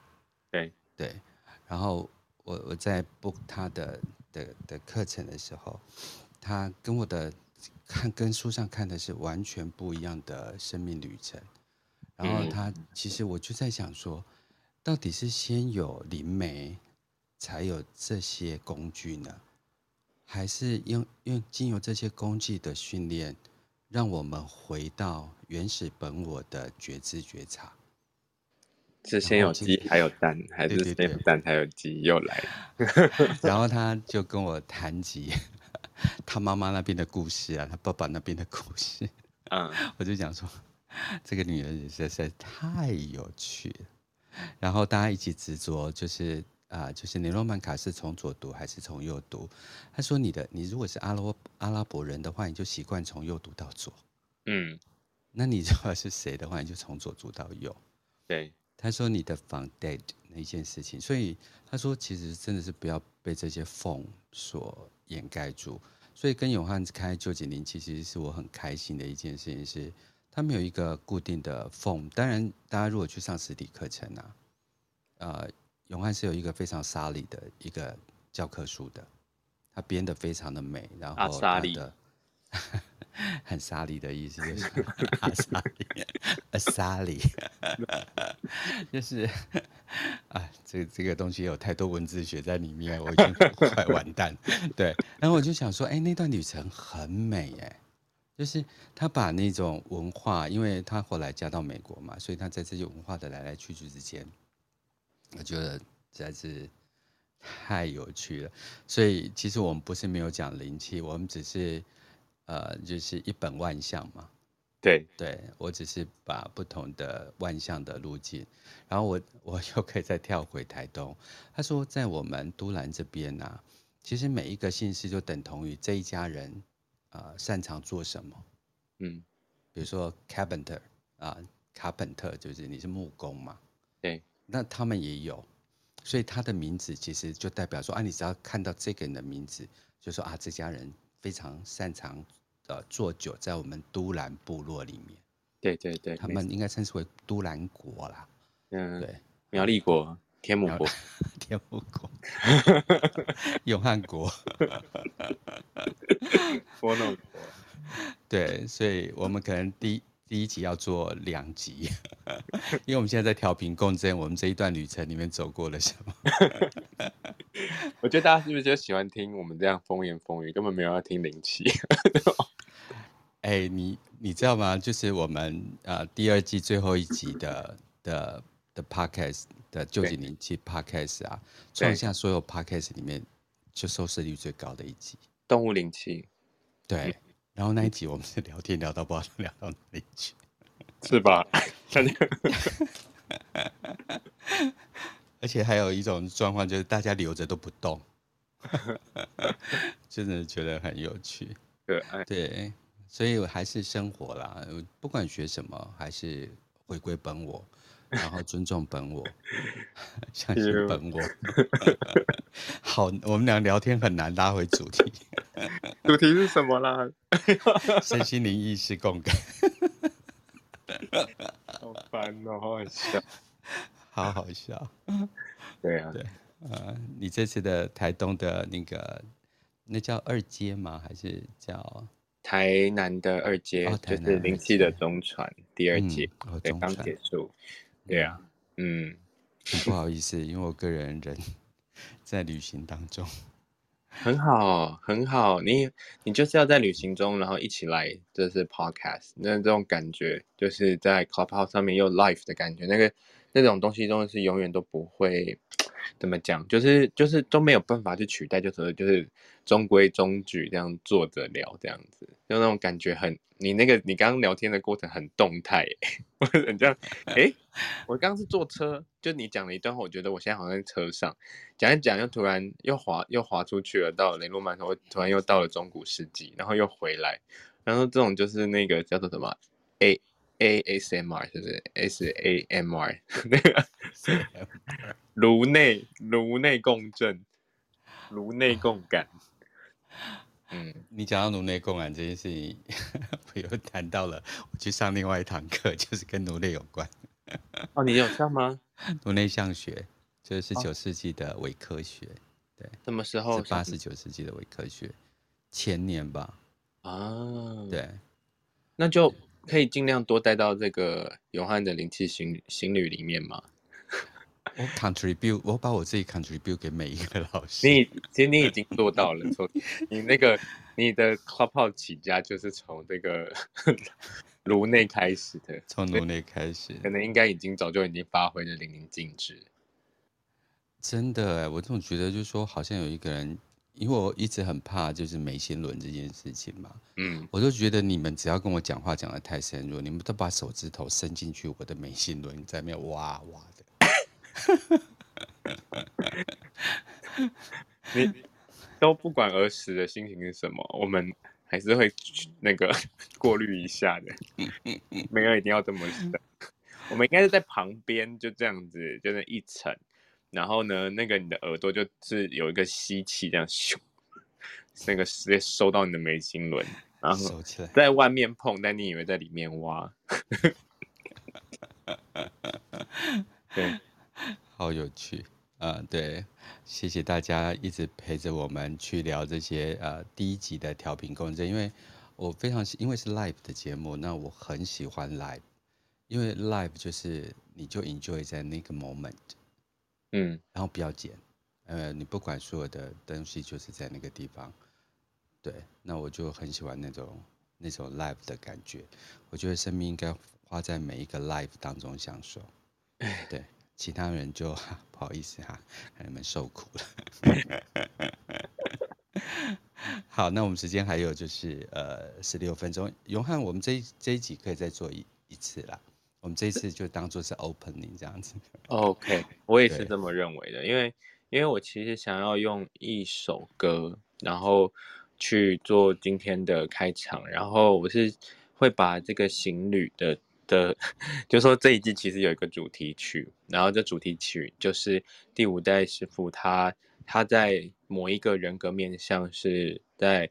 对。对，然后我我在 book 他的的的课程的时候，他跟我的。看跟书上看的是完全不一样的生命旅程，然后他其实我就在想说，到底是先有灵媒，才有这些工具呢，还是用用经由这些工具的训练，让我们回到原始本我的觉知觉察？是先有鸡还有蛋，还是先有蛋才有鸡？又来了，然后他就跟我谈及。他妈妈那边的故事啊，他爸爸那边的故事，嗯，我就讲说，这个女人实在太有趣了。然后大家一起执着，就是啊、呃，就是尼罗曼卡是从左读还是从右读？他说你的，你如果是阿拉阿拉伯人的话，你就习惯从右读到左，嗯，那你如果是谁的话，你就从左读到右。对，他说你的 founded 那一件事情，所以他说其实真的是不要被这些风所掩盖住。所以跟永汉开臼井灵气，其实是我很开心的一件事情，是他们有一个固定的 form。当然，大家如果去上实体课程啊，呃，永汉是有一个非常沙里的一个教科书的，他编的非常的美，然后他的。很沙里的意思就是阿 沙里，阿沙里，就是啊，这这个东西有太多文字学在里面，我已经 快完蛋。对，然后我就想说，哎，那段旅程很美，哎，就是他把那种文化，因为他后来嫁到美国嘛，所以他在这些文化的来来去去之间，我觉得实在是太有趣了。所以其实我们不是没有讲灵气，我们只是。呃，就是一本万象嘛，对对，我只是把不同的万象的路径，然后我我又可以再跳回台东。他说，在我们都兰这边呢、啊，其实每一个姓氏就等同于这一家人，呃，擅长做什么？嗯，比如说 carpenter 啊，carpenter 就是你是木工嘛，对，那他们也有，所以他的名字其实就代表说啊，你只要看到这个人的名字，就说啊，这家人。非常擅长呃做酒，在我们都兰部落里面，对对对，他们应该称之为都兰国啦。嗯，对苗栗国、天母国、天母国、永汉国、波诺国。对，所以我们可能第一第一集要做两集，因为我们现在在调频共振，我们这一段旅程里面走过了什么？我觉得大家是不是就喜欢听我们这样风言风语，根本没有要听灵气？哎、欸，你你知道吗？就是我们呃第二季最后一集的的的 podcast 的旧景灵气 podcast 啊，创下所有 podcast 里面就收视率最高的一集，动物灵气。对。然后那一集我们是聊天 聊到不知道聊到哪里去，是吧？而且还有一种状况就是大家留着都不动，真的觉得很有趣。对，对，所以我还是生活啦，不管学什么，还是回归本我，然后尊重本我，相信本我。好，我们俩聊天很难拉回主题。主题是什么啦？身心灵意识共感。好烦哦，好好笑，好好笑。对啊，对，呃，你这次的台东的那个，那叫二阶吗？还是叫台南的二阶？哦、就是灵气的中传第二阶，嗯、对，刚结束。对啊，嗯，不好意思，因为我个人人在旅行当中。很好，很好。你你就是要在旅行中，然后一起来，就是 podcast，那这种感觉就是在 Clubhouse 上面有 life 的感觉，那个那种东西真的是永远都不会怎么讲，就是就是都没有办法去取代，就是就是中规中矩这样坐着聊这样子，就那种感觉很。你那个，你刚刚聊天的过程很动态，我很这样，哎，我刚刚是坐车，就你讲了一段话，我觉得我现在好像在车上，讲一讲又突然又滑又滑出去了，到雷诺曼头，突然又到了中古世纪，然后又回来，然后这种就是那个叫做什么 A A S M R 是不是 S A M R 那个颅内颅内共振，颅内共感。嗯，你讲到颅内共感这件事情，我又谈到了我去上另外一堂课，就是跟颅内有关。哦，你有上吗？颅内相学，就是十九世纪的伪科学。哦、对，什么时候？是八十九世纪的伪科学，前年吧。啊，对，那就可以尽量多带到这个永汉的灵气行行旅里面吗？我 contribute，我把我自己 contribute 给每一个老师。你其实你已经做到了，从你那个你的 Clubhouse 起家就是从这个 颅内开始的，从颅内开始，可能应该已经早就已经发挥的淋漓尽致。真的，我总觉得就是说，好像有一个人，因为我一直很怕就是眉心轮这件事情嘛，嗯，我就觉得你们只要跟我讲话讲的太深入，你们都把手指头伸进去我的眉心轮，在那边挖挖的。你都不管儿时的心情是什么，我们还是会那个 过滤一下的。没有一定要这么深，我们应该是在旁边，就这样子，就那一层。然后呢，那个你的耳朵就是有一个吸气，这样咻，那个直接收到你的眉心轮，然后在外面碰，但你以为在里面挖。对。好有趣啊、呃！对，谢谢大家一直陪着我们去聊这些呃第一集的调频共振，因为我非常因为是 live 的节目，那我很喜欢 live，因为 live 就是你就 enjoy 在那个 moment，嗯，然后不要剪，呃，你不管所有的东西就是在那个地方，对，那我就很喜欢那种那种 live 的感觉，我觉得生命应该花在每一个 live 当中享受，对。其他人就 不好意思哈，让你们受苦了。好，那我们时间还有就是呃十六分钟。永汉，我们这一这一集可以再做一一次啦。我们这一次就当做是 opening 这样子。OK，我也是这么认为的，因为因为我其实想要用一首歌，然后去做今天的开场，然后我是会把这个行旅的。的，就说这一季其实有一个主题曲，然后这主题曲就是第五代师傅他他在某一个人格面向是在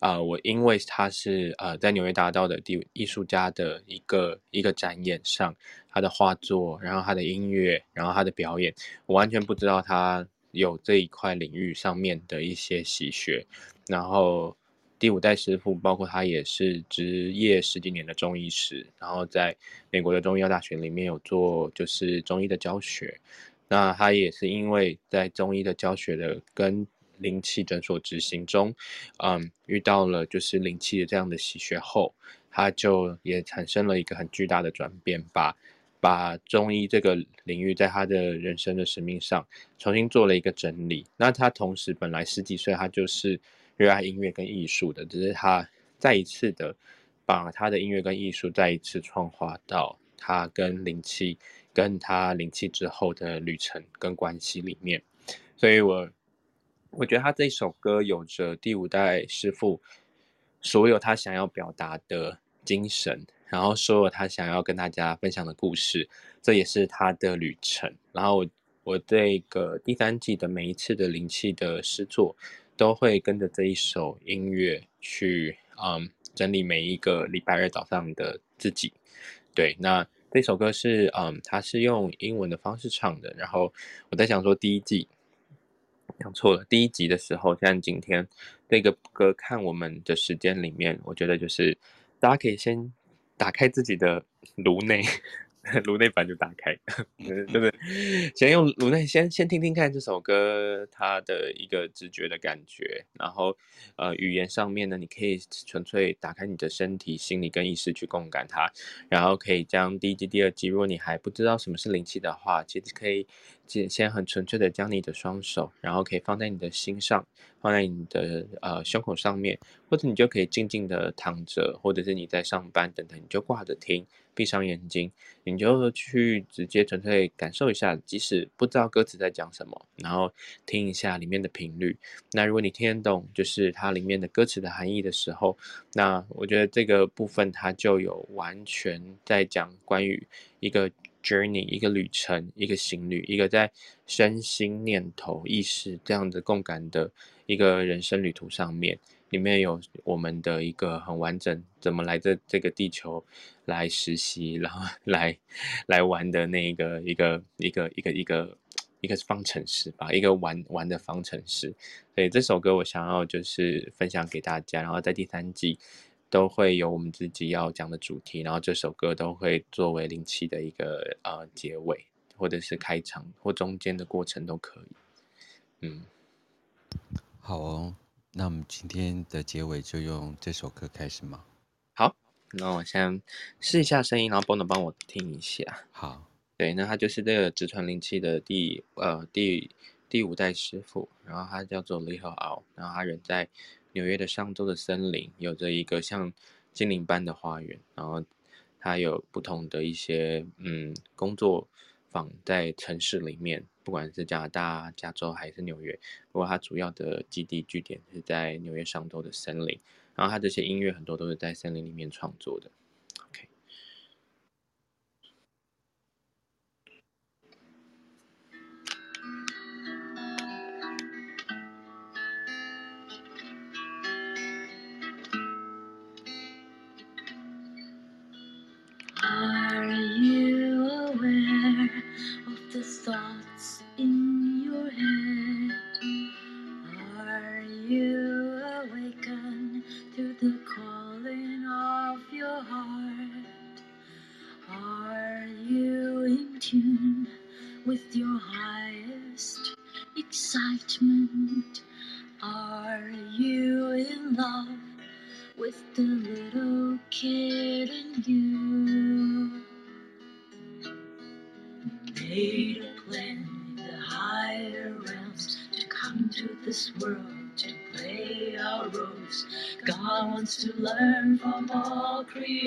呃，我因为他是呃在纽约大道的第艺术家的一个一个展演上，他的画作，然后他的音乐，然后他的表演，我完全不知道他有这一块领域上面的一些习学。然后第五代师傅，包括他也是职业十几年的中医师，然后在美国的中医药大学里面有做就是中医的教学。那他也是因为在中医的教学的跟灵气诊所执行中，嗯，遇到了就是灵气的这样的习学后，他就也产生了一个很巨大的转变，把把中医这个领域在他的人生的使命上重新做了一个整理。那他同时本来十几岁，他就是热爱音乐跟艺术的，只是他再一次的把他的音乐跟艺术再一次创化到他跟灵气跟他灵气之后的旅程跟关系里面，所以我。我觉得他这首歌有着第五代师傅所有他想要表达的精神，然后所有他想要跟大家分享的故事，这也是他的旅程。然后我我这个第三季的每一次的灵气的诗作，都会跟着这一首音乐去嗯整理每一个礼拜二早上的自己。对，那这首歌是嗯，他是用英文的方式唱的。然后我在想说第一季。讲错了，第一集的时候，像今天这个歌看我们的时间里面，我觉得就是大家可以先打开自己的颅内。颅内版就打开，就是先用颅内先先听听看这首歌它的一个直觉的感觉，然后呃语言上面呢，你可以纯粹打开你的身体、心理跟意识去共感它，然后可以将第一季、第二季，如果你还不知道什么是灵气的话，其实可以先先很纯粹的将你的双手，然后可以放在你的心上，放在你的呃胸口上面，或者你就可以静静的躺着，或者是你在上班等等，你就挂着听。闭上眼睛，你就去直接纯粹感受一下，即使不知道歌词在讲什么，然后听一下里面的频率。那如果你听得懂，就是它里面的歌词的含义的时候，那我觉得这个部分它就有完全在讲关于一个 journey，一个旅程，一个行旅，一个在身心念头意识这样的共感的一个人生旅途上面。里面有我们的一个很完整，怎么来这这个地球来实习，然后 来来玩的那个一个一个一个一个一个方程式吧，一个玩玩的方程式。所以这首歌我想要就是分享给大家，然后在第三季都会有我们自己要讲的主题，然后这首歌都会作为灵气的一个呃结尾，或者是开场或中间的过程都可以。嗯，好哦。那我们今天的结尾就用这首歌开始吗？好，那我先试一下声音，然后 Bono 帮我听一下。好，对，那他就是这个直传灵气的第呃第第五代师傅，然后他叫做李和敖，然后他人在纽约的上州的森林，有着一个像精灵般的花园，然后它有不同的一些嗯工作坊在城市里面。不管是加拿大、加州还是纽约，不过它主要的基地据点是在纽约上州的森林，然后它这些音乐很多都是在森林里面创作的。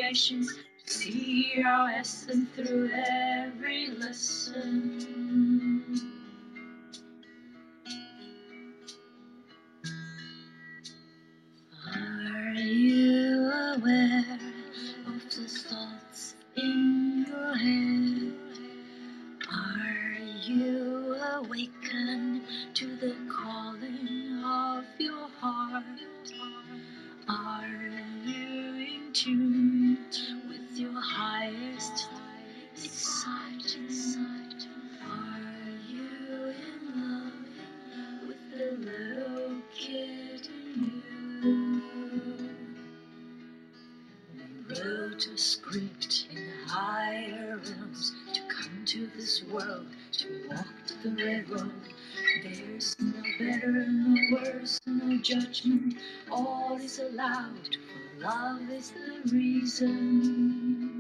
nations. See our essence through every lesson. To come to this world to walk the red road. There's no better, no worse, no judgment. All is allowed, for love is the reason.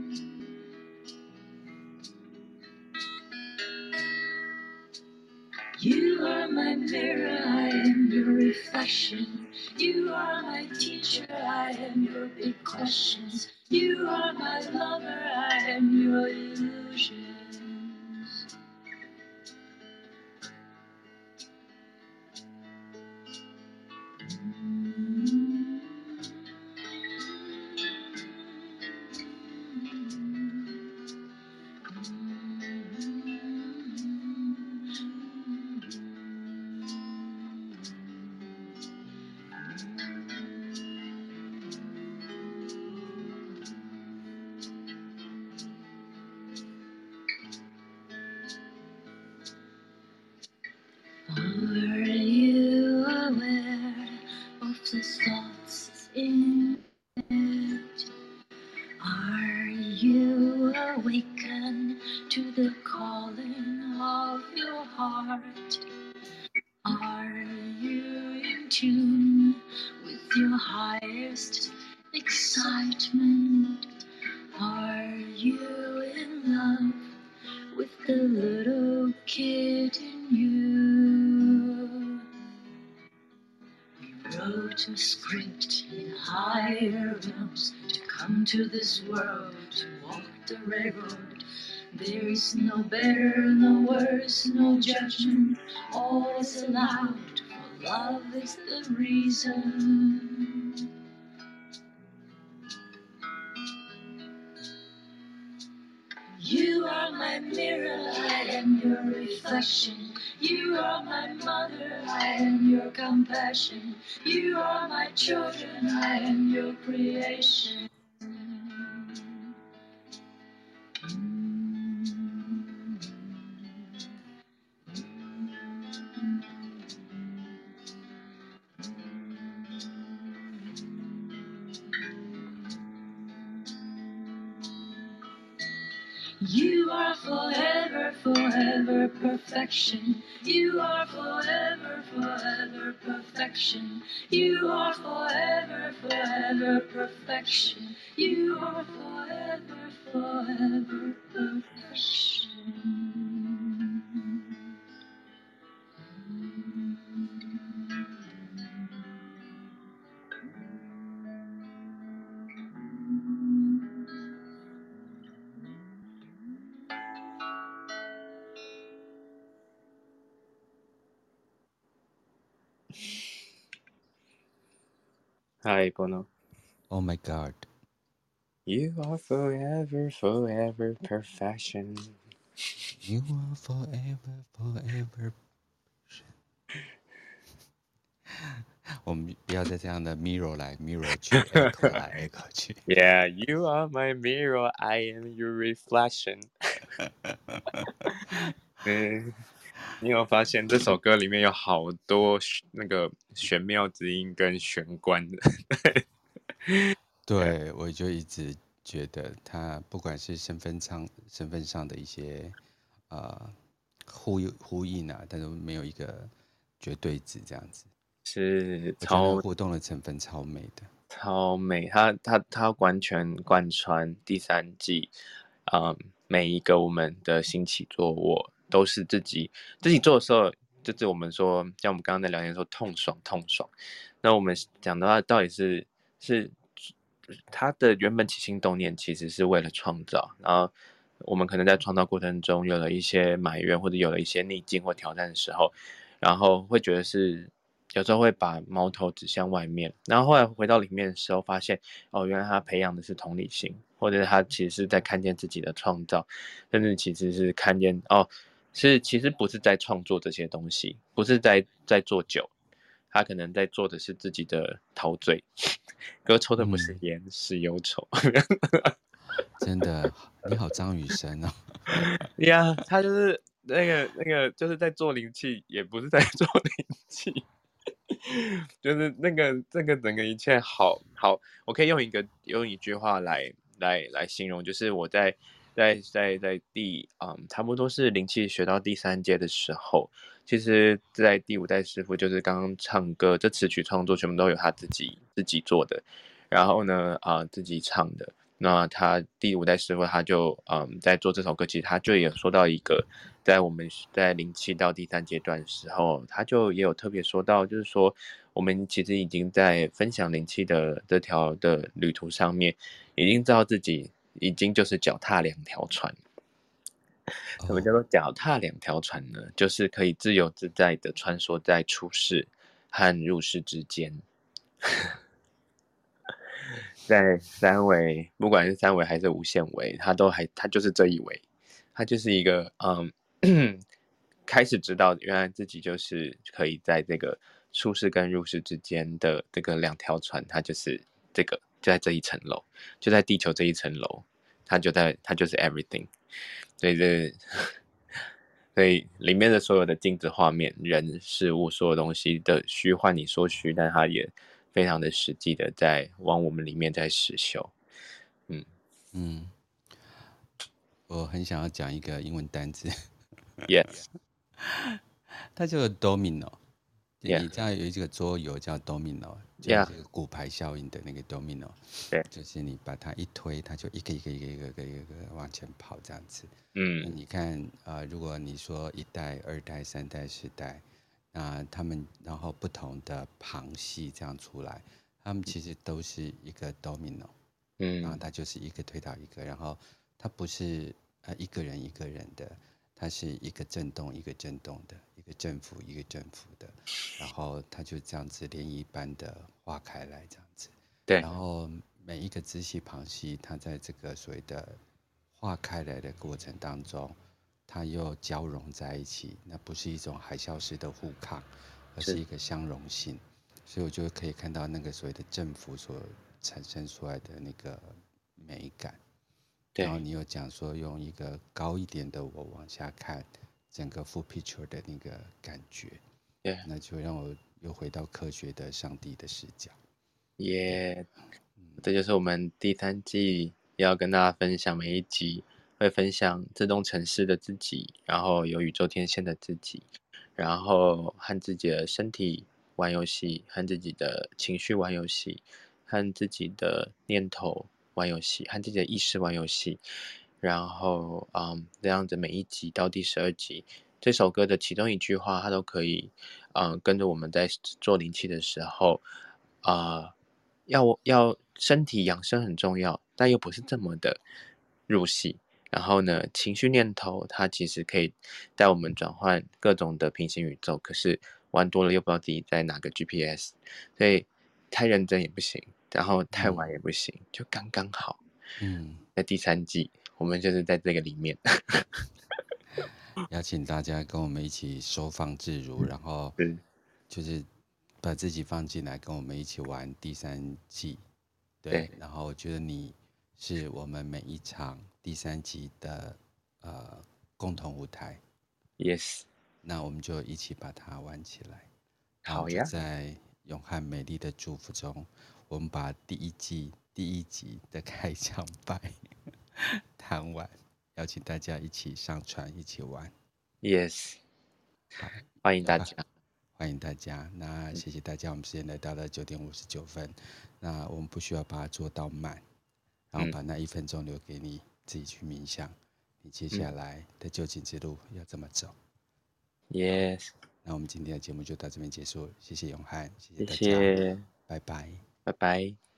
You are my mirror, I am your reflection. You are my teacher, I am your big questions. You are my lover, I am your illusions. No better, no worse, no judgment. All is allowed, for love is the reason. You are my mirror, I am your reflection. You are my mother, I am your compassion. You are my children, I am your creation. Perfection. You are forever, forever perfection. You are forever, forever perfection. You are forever, forever perfection. Bono. Oh my God. You are forever, forever perfection. You are forever, forever. 我们不要再这样的 mirror 来 mirror 去 echo 来 echo 去。Yeah, you are my mirror, I am your reflection 嗯。 你有发现这首歌里面有好多那个玄妙之音跟玄关的？对，我就一直觉得他不管是身份上身份上的一些呃呼呼应啊，但是没有一个绝对值这样子，是超互动的成分超美的，超美。他他他完全贯穿第三季，嗯，每一个我们的兴起坐卧。都是自己自己做的时候，就是我们说，像我们刚刚在聊天说痛爽痛爽。那我们讲的话，到底是是他的原本起心动念，其实是为了创造。然后我们可能在创造过程中有了一些埋怨，或者有了一些逆境或挑战的时候，然后会觉得是有时候会把矛头指向外面。然后后来回到里面的时候，发现哦，原来他培养的是同理心，或者他其实是在看见自己的创造，甚至其实是看见哦。是，其实不是在创作这些东西，不是在在做酒，他可能在做的是自己的陶醉。哥抽的不是烟，嗯、是忧愁。真的，你好，张雨生哦。呀，yeah, 他就是那个那个，就是在做灵气，也不是在做灵气，就是那个这个整个一切好好，我可以用一个用一句话来来来形容，就是我在在在在第嗯，差不多是灵气学到第三阶的时候，其实，在第五代师傅就是刚刚唱歌，这词曲创作全部都有他自己自己做的，然后呢啊、自己唱的。那他第五代师傅他就嗯在做这首歌，其实他就有说到一个，在我们在灵气到第三阶段的时候，他就也有特别说到，就是说我们其实已经在分享灵气的这条的旅途上面，已经知道自己已经就是脚踏两条船。什么叫做脚踏两条船呢？就是可以自由自在的穿梭在出世和入世之间。在三维，不管是三维还是无限维，它都还，它就是这一维，它就是一个嗯，开始知道原来自己就是可以在这个出世跟入世之间的这个两条船，它就是这个就在这一层楼，就在地球这一层楼，它就在它就是 everything，所以这所以里面的所有的镜子画面、人事物、所有东西的虚幻，你说虚，但它也。非常的实际的在往我们里面在实修，嗯。嗯，我很想要讲一个英文单词，yes，它叫做 domino，你.知道有一个桌游叫 domino，就是骨牌效应的那个 domino，对，就是你把它一推，它就一个一个一个一个一个一个往前跑这样子，嗯，你看啊、呃，如果你说一代、二代、三代、四代。那他们然后不同的旁系这样出来，他们其实都是一个 domino，嗯，然后它就是一个推倒一个，然后它不是呃一个人一个人的，它是一个震动一个震动的，一个振幅一个振幅的，然后它就这样子涟漪般的化开来这样子，对，然后每一个支系旁系，它在这个所谓的化开来的过程当中。它又交融在一起，那不是一种海啸式的互抗，而是一个相容性，所以我就可以看到那个所谓的振幅所产生出来的那个美感。对然后你又讲说用一个高一点的我往下看整个 full picture 的那个感觉，对那就让我又回到科学的上帝的视角。耶，这就是我们第三季要跟大家分享每一集。会分享自动城市的自己，然后有宇宙天线的自己，然后和自己的身体玩游戏，和自己的情绪玩游戏，和自己的念头玩游戏，和自己的意识玩游戏，然后嗯，这样子每一集到第十二集，这首歌的其中一句话，它都可以嗯跟着我们在做灵气的时候啊、要要身体养生很重要，但又不是这么的入戏。然后呢，情绪念头它其实可以带我们转换各种的平行宇宙，可是玩多了又不知道自己在哪个 GPS，所以太认真也不行，然后太晚也不行，嗯、就刚刚好。嗯，在第三季，我们就是在这个里面，邀请大家跟我们一起收放自如，然后就是把自己放进来，跟我们一起玩第三季。对，对然后我觉得你是我们每一场。第三季的呃共同舞台，Yes，那我们就一起把它玩起来。好呀，在永汉美丽的祝福中，我们把第一季第一集的开场白 弹完，邀请大家一起上船一起玩。Yes，欢迎大家，欢迎大家。那谢谢大家，我们时间来到了九点五十九分，那我们不需要把它做到满，然后把那一分钟留给你。自己去冥想，你接下来的就近之路要怎么走？Yes，那我们今天的节目就到这边结束，谢谢永汉，谢谢大家，谢谢，拜拜，拜拜。